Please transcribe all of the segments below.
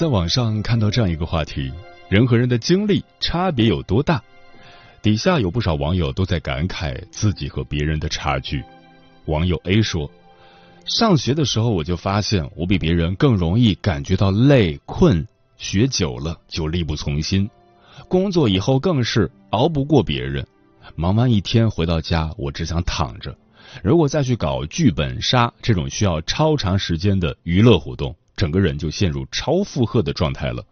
在网上看到这样一个话题：人和人的经历差别有多大？底下有不少网友都在感慨自己和别人的差距。网友 A 说：“上学的时候我就发现，我比别人更容易感觉到累困，学久了就力不从心。工作以后更是熬不过别人，忙完一天回到家，我只想躺着。如果再去搞剧本杀这种需要超长时间的娱乐活动，整个人就陷入超负荷的状态了。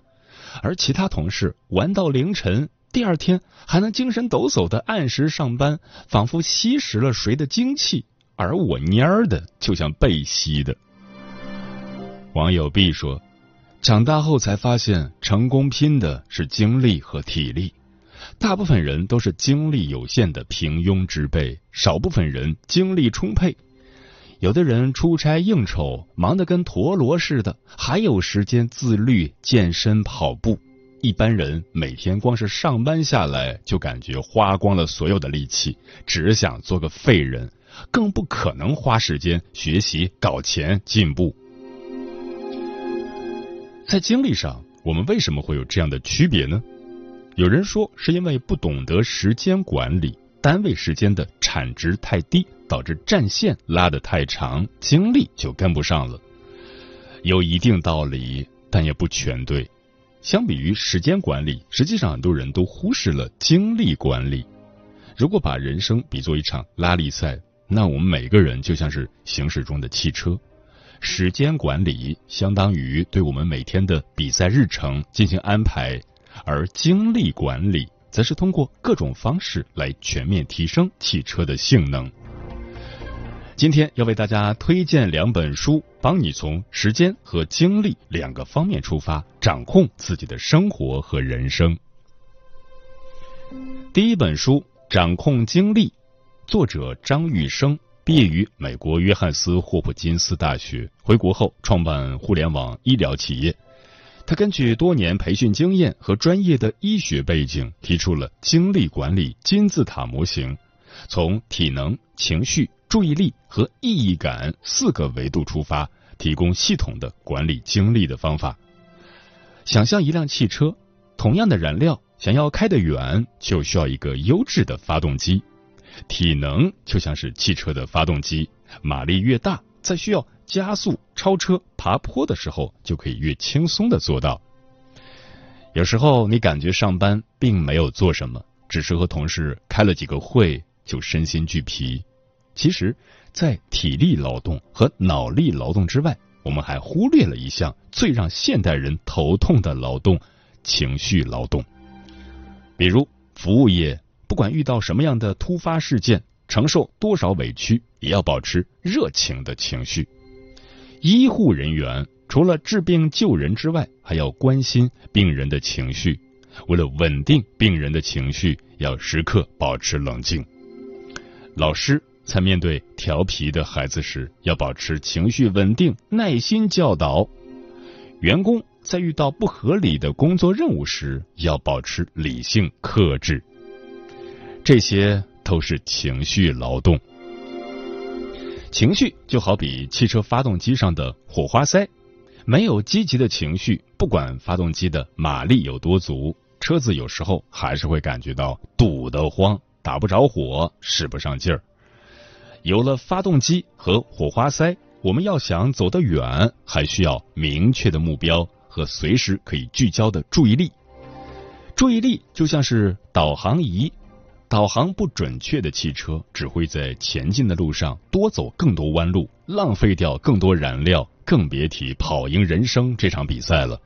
而其他同事玩到凌晨。”第二天还能精神抖擞的按时上班，仿佛吸食了谁的精气，而我蔫儿的就像被吸的。网友 B 说：“长大后才发现，成功拼的是精力和体力。大部分人都是精力有限的平庸之辈，少部分人精力充沛。有的人出差应酬，忙得跟陀螺似的，还有时间自律、健身、跑步。”一般人每天光是上班下来，就感觉花光了所有的力气，只想做个废人，更不可能花时间学习、搞钱、进步。在精力上，我们为什么会有这样的区别呢？有人说是因为不懂得时间管理，单位时间的产值太低，导致战线拉得太长，精力就跟不上了。有一定道理，但也不全对。相比于时间管理，实际上很多人都忽视了精力管理。如果把人生比作一场拉力赛，那我们每个人就像是行驶中的汽车。时间管理相当于对我们每天的比赛日程进行安排，而精力管理则是通过各种方式来全面提升汽车的性能。今天要为大家推荐两本书，帮你从时间和精力两个方面出发，掌控自己的生活和人生。第一本书《掌控精力》，作者张玉生，毕业于美国约翰斯霍普金斯大学，回国后创办互联网医疗企业。他根据多年培训经验和专业的医学背景，提出了精力管理金字塔模型，从体能、情绪。注意力和意义感四个维度出发，提供系统的管理精力的方法。想象一辆汽车，同样的燃料，想要开得远，就需要一个优质的发动机。体能就像是汽车的发动机，马力越大，在需要加速、超车、爬坡的时候，就可以越轻松的做到。有时候你感觉上班并没有做什么，只是和同事开了几个会，就身心俱疲。其实，在体力劳动和脑力劳动之外，我们还忽略了一项最让现代人头痛的劳动——情绪劳动。比如，服务业不管遇到什么样的突发事件，承受多少委屈，也要保持热情的情绪；医护人员除了治病救人之外，还要关心病人的情绪。为了稳定病人的情绪，要时刻保持冷静。老师。在面对调皮的孩子时，要保持情绪稳定，耐心教导；员工在遇到不合理的工作任务时，要保持理性克制。这些都是情绪劳动。情绪就好比汽车发动机上的火花塞，没有积极的情绪，不管发动机的马力有多足，车子有时候还是会感觉到堵得慌，打不着火，使不上劲儿。有了发动机和火花塞，我们要想走得远，还需要明确的目标和随时可以聚焦的注意力。注意力就像是导航仪，导航不准确的汽车只会在前进的路上多走更多弯路，浪费掉更多燃料，更别提跑赢人生这场比赛了。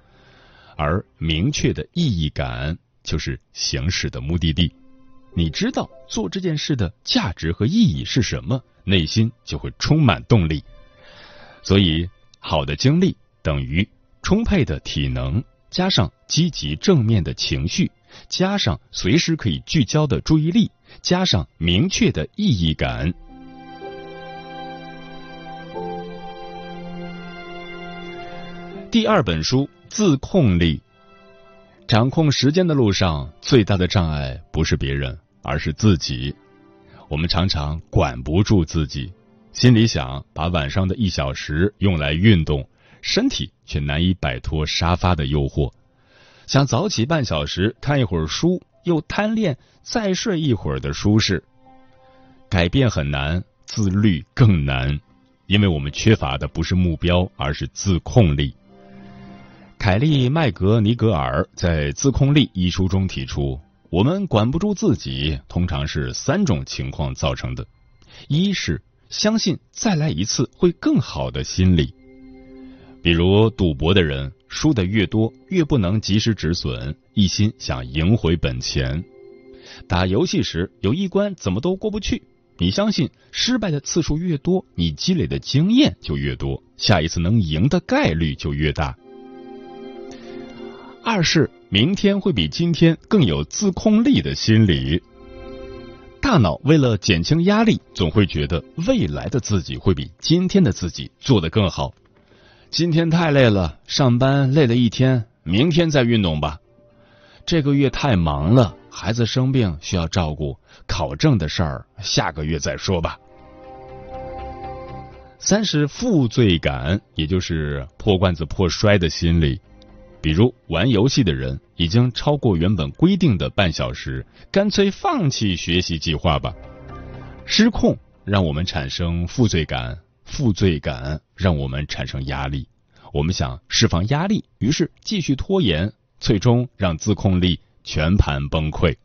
而明确的意义感就是行驶的目的地。你知道做这件事的价值和意义是什么，内心就会充满动力。所以，好的精力等于充沛的体能。加上积极正面的情绪，加上随时可以聚焦的注意力，加上明确的意义感。第二本书《自控力》，掌控时间的路上最大的障碍不是别人，而是自己。我们常常管不住自己，心里想把晚上的一小时用来运动。身体却难以摆脱沙发的诱惑，想早起半小时看一会儿书，又贪恋再睡一会儿的舒适。改变很难，自律更难，因为我们缺乏的不是目标，而是自控力。凯利·麦格尼格尔在《自控力》一书中提出，我们管不住自己，通常是三种情况造成的：一是相信再来一次会更好的心理。比如赌博的人，输的越多，越不能及时止损，一心想赢回本钱。打游戏时有一关怎么都过不去，你相信失败的次数越多，你积累的经验就越多，下一次能赢的概率就越大。二是明天会比今天更有自控力的心理。大脑为了减轻压力，总会觉得未来的自己会比今天的自己做得更好。今天太累了，上班累了一天，明天再运动吧。这个月太忙了，孩子生病需要照顾，考证的事儿下个月再说吧。三是负罪感，也就是破罐子破摔的心理。比如玩游戏的人已经超过原本规定的半小时，干脆放弃学习计划吧。失控让我们产生负罪感。负罪感让我们产生压力，我们想释放压力，于是继续拖延，最终让自控力全盘崩溃。《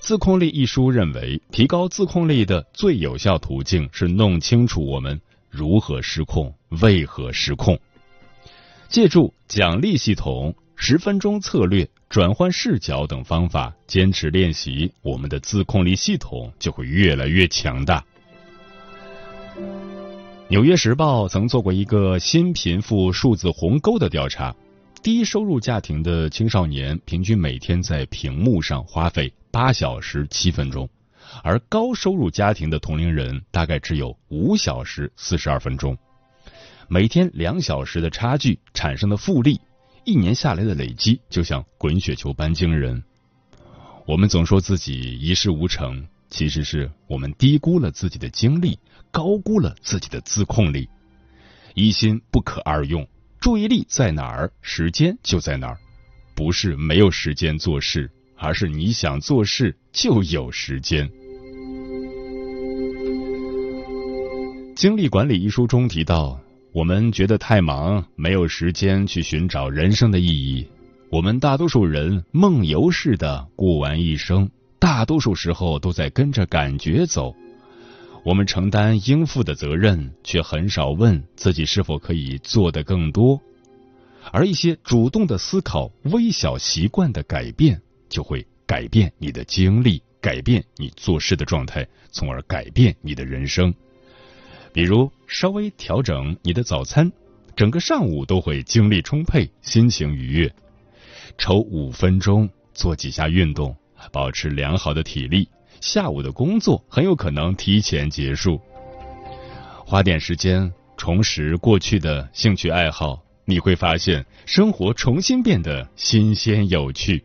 自控力》一书认为，提高自控力的最有效途径是弄清楚我们如何失控、为何失控，借助奖励系统、十分钟策略、转换视角等方法，坚持练习，我们的自控力系统就会越来越强大。纽约时报曾做过一个新贫富数字鸿沟的调查，低收入家庭的青少年平均每天在屏幕上花费八小时七分钟，而高收入家庭的同龄人大概只有五小时四十二分钟。每天两小时的差距产生的复利，一年下来的累积就像滚雪球般惊人。我们总说自己一事无成。其实是我们低估了自己的精力，高估了自己的自控力。一心不可二用，注意力在哪儿，时间就在哪儿。不是没有时间做事，而是你想做事就有时间。精力管理一书中提到，我们觉得太忙，没有时间去寻找人生的意义。我们大多数人梦游似的过完一生。大多数时候都在跟着感觉走，我们承担应付的责任，却很少问自己是否可以做得更多。而一些主动的思考、微小习惯的改变，就会改变你的经历，改变你做事的状态，从而改变你的人生。比如，稍微调整你的早餐，整个上午都会精力充沛，心情愉悦。抽五分钟做几下运动。保持良好的体力，下午的工作很有可能提前结束。花点时间重拾过去的兴趣爱好，你会发现生活重新变得新鲜有趣。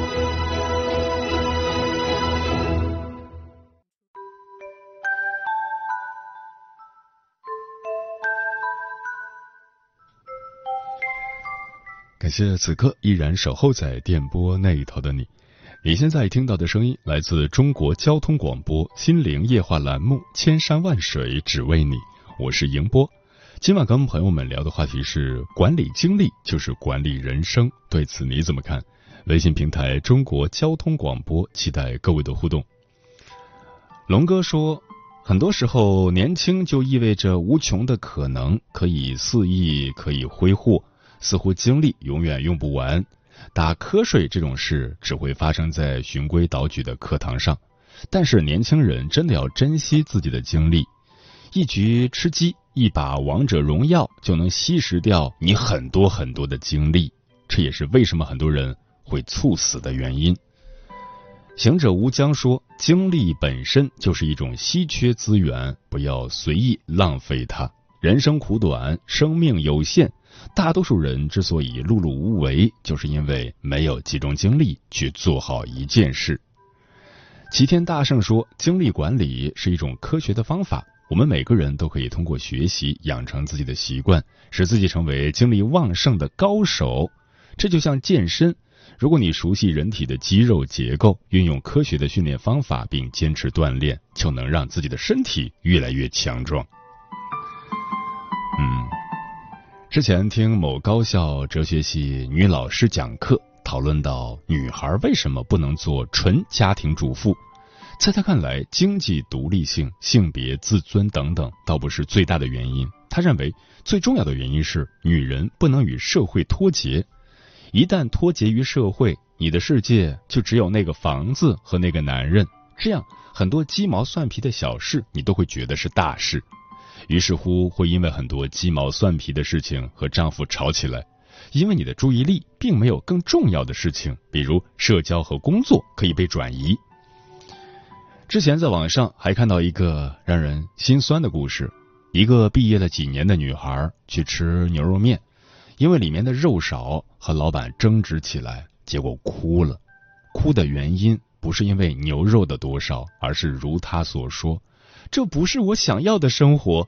谢此刻依然守候在电波那一头的你。你现在听到的声音来自中国交通广播《心灵夜话》栏目《千山万水只为你》，我是迎波。今晚跟朋友们聊的话题是管理精力就是管理人生，对此你怎么看？微信平台中国交通广播，期待各位的互动。龙哥说，很多时候年轻就意味着无穷的可能，可以肆意，可以挥霍。似乎精力永远用不完，打瞌睡这种事只会发生在循规蹈矩的课堂上。但是年轻人真的要珍惜自己的精力，一局吃鸡，一把王者荣耀就能吸食掉你很多很多的精力。这也是为什么很多人会猝死的原因。行者无疆说，精力本身就是一种稀缺资源，不要随意浪费它。人生苦短，生命有限。大多数人之所以碌碌无为，就是因为没有集中精力去做好一件事。齐天大圣说，精力管理是一种科学的方法，我们每个人都可以通过学习养成自己的习惯，使自己成为精力旺盛的高手。这就像健身，如果你熟悉人体的肌肉结构，运用科学的训练方法，并坚持锻炼，就能让自己的身体越来越强壮。嗯。之前听某高校哲学系女老师讲课，讨论到女孩为什么不能做纯家庭主妇，在她看来，经济独立性、性别自尊等等，倒不是最大的原因。她认为最重要的原因是女人不能与社会脱节，一旦脱节于社会，你的世界就只有那个房子和那个男人，这样很多鸡毛蒜皮的小事，你都会觉得是大事。于是乎，会因为很多鸡毛蒜皮的事情和丈夫吵起来，因为你的注意力并没有更重要的事情，比如社交和工作可以被转移。之前在网上还看到一个让人心酸的故事：一个毕业了几年的女孩去吃牛肉面，因为里面的肉少，和老板争执起来，结果哭了。哭的原因不是因为牛肉的多少，而是如她所说。这不是我想要的生活。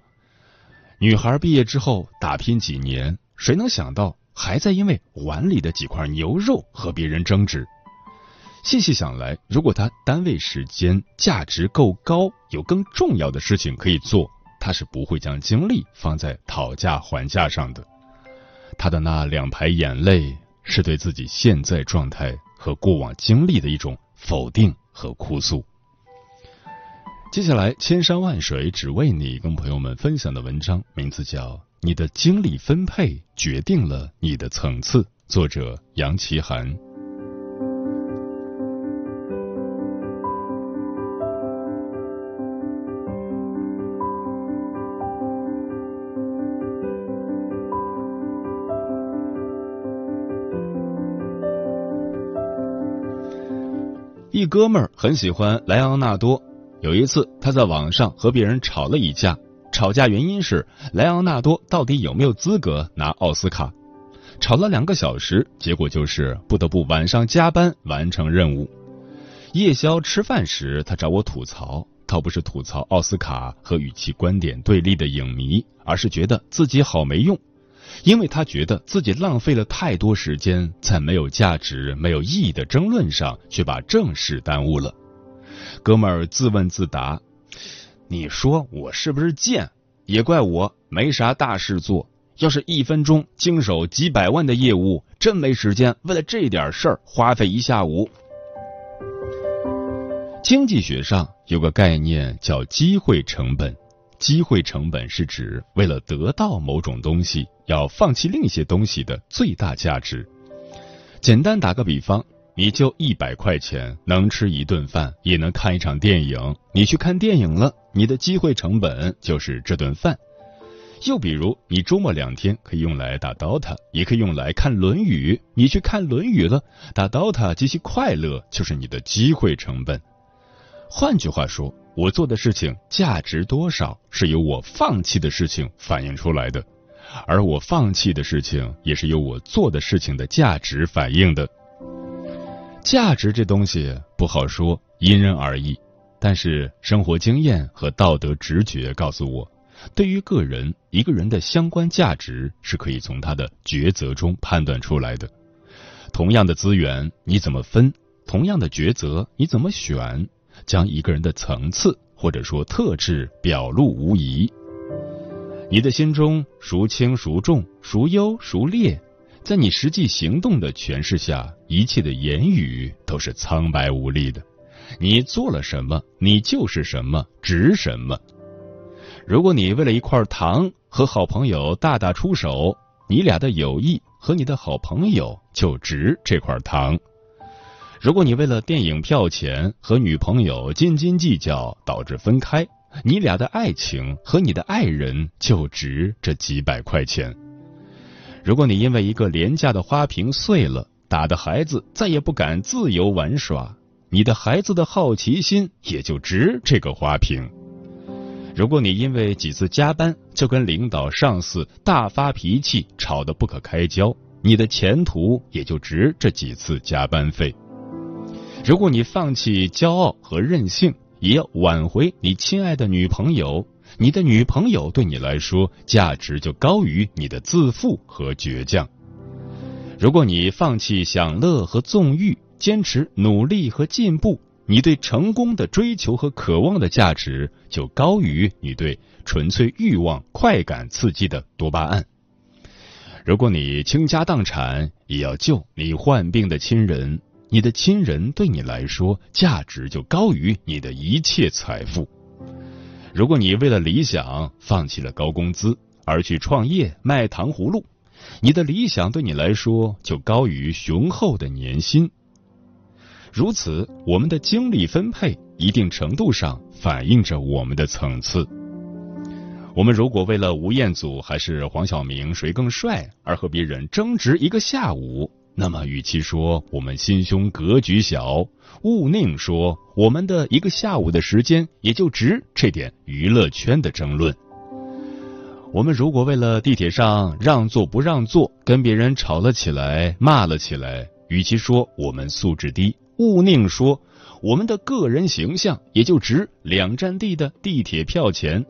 女孩毕业之后打拼几年，谁能想到还在因为碗里的几块牛肉和别人争执？细细想来，如果她单位时间价值够高，有更重要的事情可以做，她是不会将精力放在讨价还价上的。她的那两排眼泪，是对自己现在状态和过往经历的一种否定和哭诉。接下来，千山万水只为你，跟朋友们分享的文章名字叫《你的精力分配决定了你的层次》，作者杨奇涵。一哥们儿很喜欢莱昂纳多。有一次，他在网上和别人吵了一架，吵架原因是莱昂纳多到底有没有资格拿奥斯卡。吵了两个小时，结果就是不得不晚上加班完成任务。夜宵吃饭时，他找我吐槽，倒不是吐槽奥斯卡和与其观点对立的影迷，而是觉得自己好没用，因为他觉得自己浪费了太多时间在没有价值、没有意义的争论上，却把正事耽误了。哥们儿自问自答：“你说我是不是贱？也怪我没啥大事做。要是一分钟经手几百万的业务，真没时间为了这点事儿花费一下午。”经济学上有个概念叫机会成本，机会成本是指为了得到某种东西，要放弃另一些东西的最大价值。简单打个比方。你就一百块钱能吃一顿饭，也能看一场电影。你去看电影了，你的机会成本就是这顿饭。又比如，你周末两天可以用来打 DOTA，也可以用来看《论语》。你去看《论语》了，打 DOTA 极其快乐，就是你的机会成本。换句话说，我做的事情价值多少，是由我放弃的事情反映出来的，而我放弃的事情，也是由我做的事情的价值反映的。价值这东西不好说，因人而异。但是生活经验和道德直觉告诉我。对于个人，一个人的相关价值是可以从他的抉择中判断出来的。同样的资源，你怎么分？同样的抉择，你怎么选？将一个人的层次或者说特质表露无遗。你的心中孰轻孰重，孰优孰劣，在你实际行动的诠释下，一切的言语都是苍白无力的。你做了什么，你就是什么，值什么。如果你为了一块糖和好朋友大打出手，你俩的友谊和你的好朋友就值这块糖；如果你为了电影票钱和女朋友斤斤计较导致分开，你俩的爱情和你的爱人就值这几百块钱；如果你因为一个廉价的花瓶碎了，打的孩子再也不敢自由玩耍，你的孩子的好奇心也就值这个花瓶。如果你因为几次加班就跟领导、上司大发脾气，吵得不可开交，你的前途也就值这几次加班费。如果你放弃骄傲和任性，也要挽回你亲爱的女朋友，你的女朋友对你来说价值就高于你的自负和倔强。如果你放弃享乐和纵欲，坚持努力和进步。你对成功的追求和渴望的价值，就高于你对纯粹欲望、快感刺激的多巴胺。如果你倾家荡产也要救你患病的亲人，你的亲人对你来说价值就高于你的一切财富。如果你为了理想放弃了高工资而去创业卖糖葫芦，你的理想对你来说就高于雄厚的年薪。如此，我们的精力分配一定程度上反映着我们的层次。我们如果为了吴彦祖还是黄晓明谁更帅而和别人争执一个下午，那么与其说我们心胸格局小，勿宁说我们的一个下午的时间也就值这点娱乐圈的争论。我们如果为了地铁上让座不让座跟别人吵了起来、骂了起来，与其说我们素质低。勿宁说：“我们的个人形象也就值两站地的地铁票钱。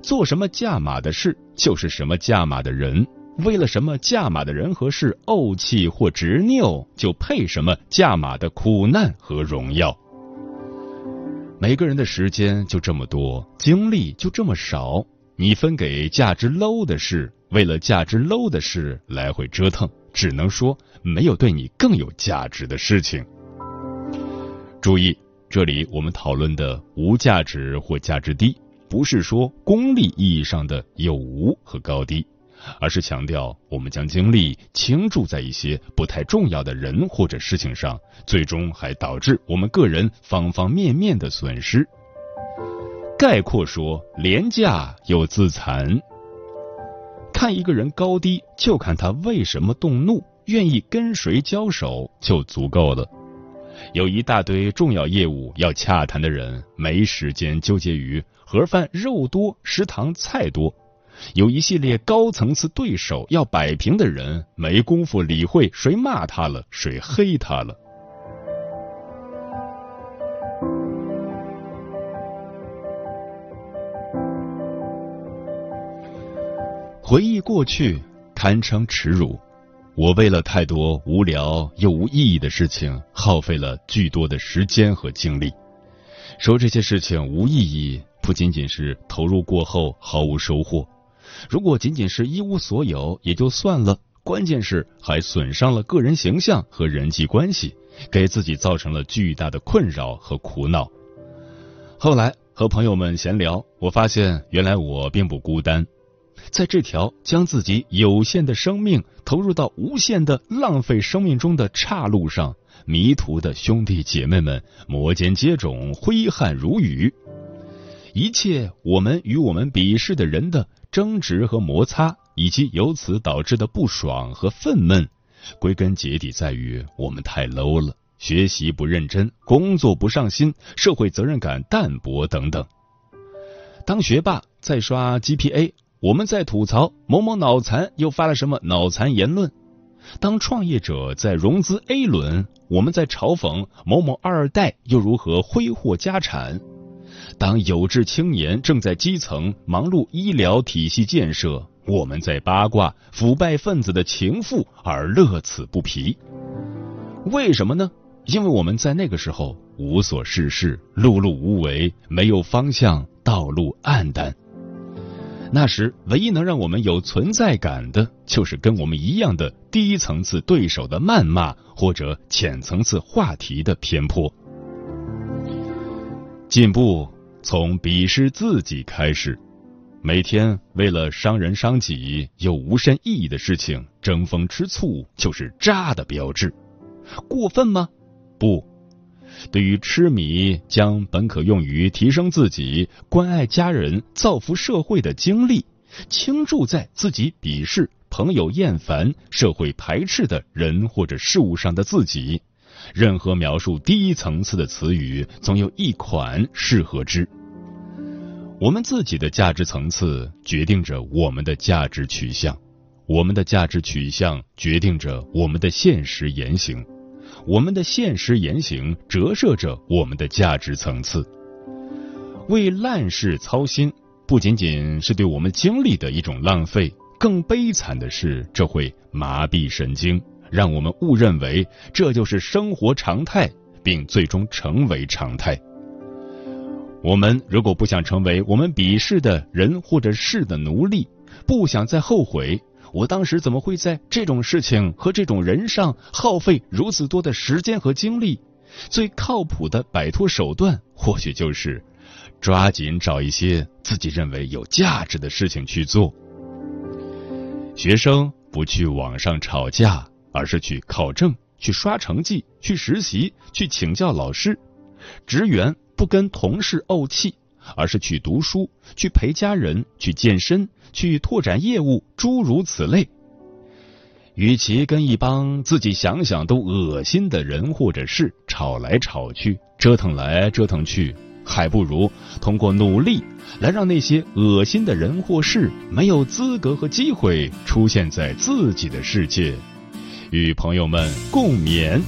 做什么价码的事，就是什么价码的人。为了什么价码的人和事怄气或执拗，就配什么价码的苦难和荣耀。每个人的时间就这么多，精力就这么少，你分给价值 low 的事，为了价值 low 的事来回折腾。”只能说没有对你更有价值的事情。注意，这里我们讨论的无价值或价值低，不是说功利意义上的有无和高低，而是强调我们将精力倾注在一些不太重要的人或者事情上，最终还导致我们个人方方面面的损失。概括说，廉价又自残。看一个人高低，就看他为什么动怒，愿意跟谁交手就足够了。有一大堆重要业务要洽谈的人，没时间纠结于盒饭肉多、食堂菜多；有一系列高层次对手要摆平的人，没工夫理会谁骂他了，谁黑他了。回忆过去，堪称耻辱。我为了太多无聊又无意义的事情，耗费了巨多的时间和精力。说这些事情无意义，不仅仅是投入过后毫无收获，如果仅仅是一无所有也就算了，关键是还损伤了个人形象和人际关系，给自己造成了巨大的困扰和苦恼。后来和朋友们闲聊，我发现原来我并不孤单。在这条将自己有限的生命投入到无限的浪费生命中的岔路上，迷途的兄弟姐妹们摩肩接踵，挥汗如雨。一切我们与我们鄙视的人的争执和摩擦，以及由此导致的不爽和愤懑，归根结底在于我们太 low 了，学习不认真，工作不上心，社会责任感淡薄等等。当学霸在刷 GPA，我们在吐槽某某脑残又发了什么脑残言论；当创业者在融资 A 轮，我们在嘲讽某某二代又如何挥霍家产；当有志青年正在基层忙碌医疗体系建设，我们在八卦腐败分子的情妇而乐此不疲。为什么呢？因为我们在那个时候无所事事，碌碌无为，没有方向。道路暗淡，那时唯一能让我们有存在感的，就是跟我们一样的低层次对手的谩骂，或者浅层次话题的偏颇。进步从鄙视自己开始，每天为了伤人伤己又无甚意义的事情争风吃醋，就是渣的标志。过分吗？不。对于痴迷将本可用于提升自己、关爱家人、造福社会的精力，倾注在自己鄙视、朋友厌烦、社会排斥的人或者事物上的自己，任何描述低层次的词语，总有一款适合之。我们自己的价值层次决定着我们的价值取向，我们的价值取向决定着我们的现实言行。我们的现实言行折射着我们的价值层次。为烂事操心，不仅仅是对我们精力的一种浪费，更悲惨的是，这会麻痹神经，让我们误认为这就是生活常态，并最终成为常态。我们如果不想成为我们鄙视的人或者事的奴隶，不想再后悔。我当时怎么会在这种事情和这种人上耗费如此多的时间和精力？最靠谱的摆脱手段，或许就是抓紧找一些自己认为有价值的事情去做。学生不去网上吵架，而是去考证、去刷成绩、去实习、去请教老师；职员不跟同事怄气。而是去读书，去陪家人，去健身，去拓展业务，诸如此类。与其跟一帮自己想想都恶心的人或者事吵来吵去，折腾来折腾去，还不如通过努力来让那些恶心的人或事没有资格和机会出现在自己的世界。与朋友们共勉。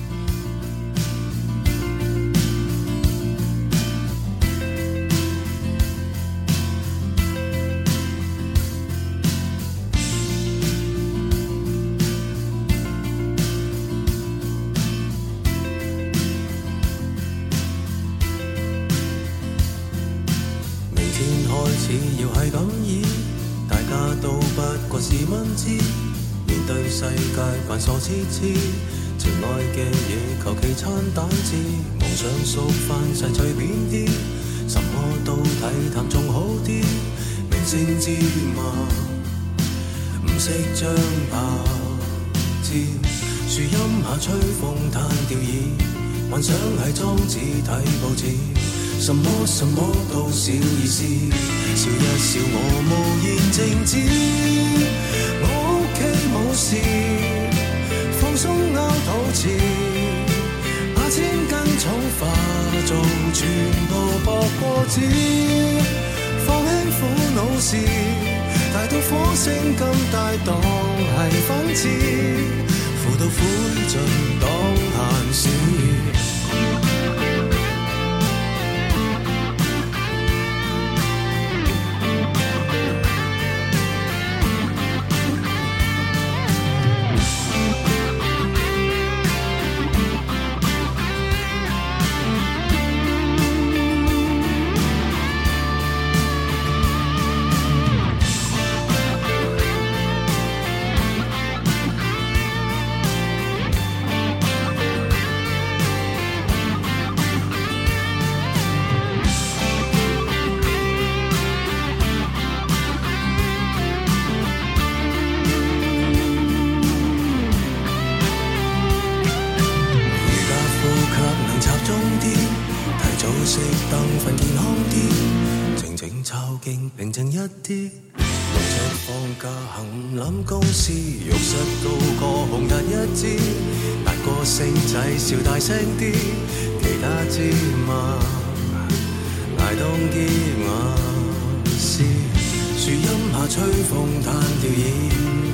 下吹风弹吊椅，幻想系装置睇报纸，什么什么都小意思，笑一笑我无言静止，我屋企冇事。放松拗肚臍，把千斤重化做全部薄过纸，放轻苦恼事，大到火星咁大当系粉刺，浮到灰烬当闲事。星仔笑大聲啲，其他芝麻捱凍結牙絲。樹蔭下吹風彈調椅，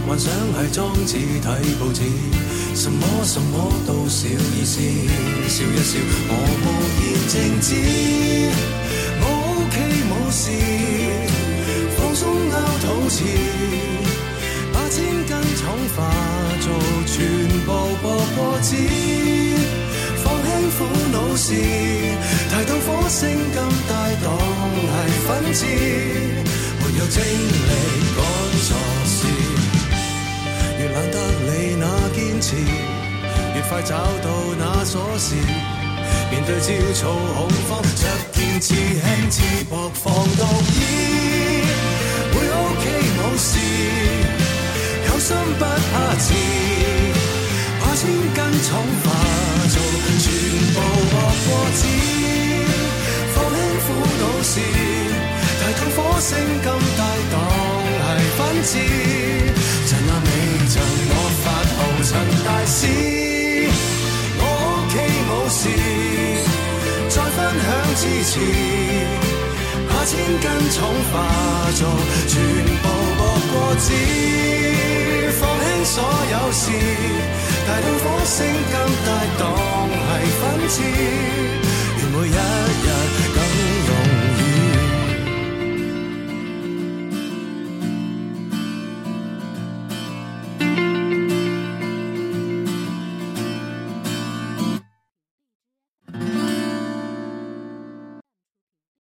幻想係裝置睇報紙，什麼什麼都小意思，笑一笑我无言靜止，我 OK 冇事。放鬆拗肚臍，把千斤重化做全部薄過紙，放輕苦惱事，提到火星咁大當係分支，沒有精力趕錯事，越懒得理那坚持，越快找到那锁匙。面对焦躁恐慌，着件似輕似薄防毒衣，會 OK 冇事，有心不怕迟，把千斤重罚。火星咁大當係分支，趁那未曾我發號陳大師，我屋企冇事。再分享支持，把千斤重化做全部薄過紙，放輕所有事，大到火星咁大當係分支，願每一日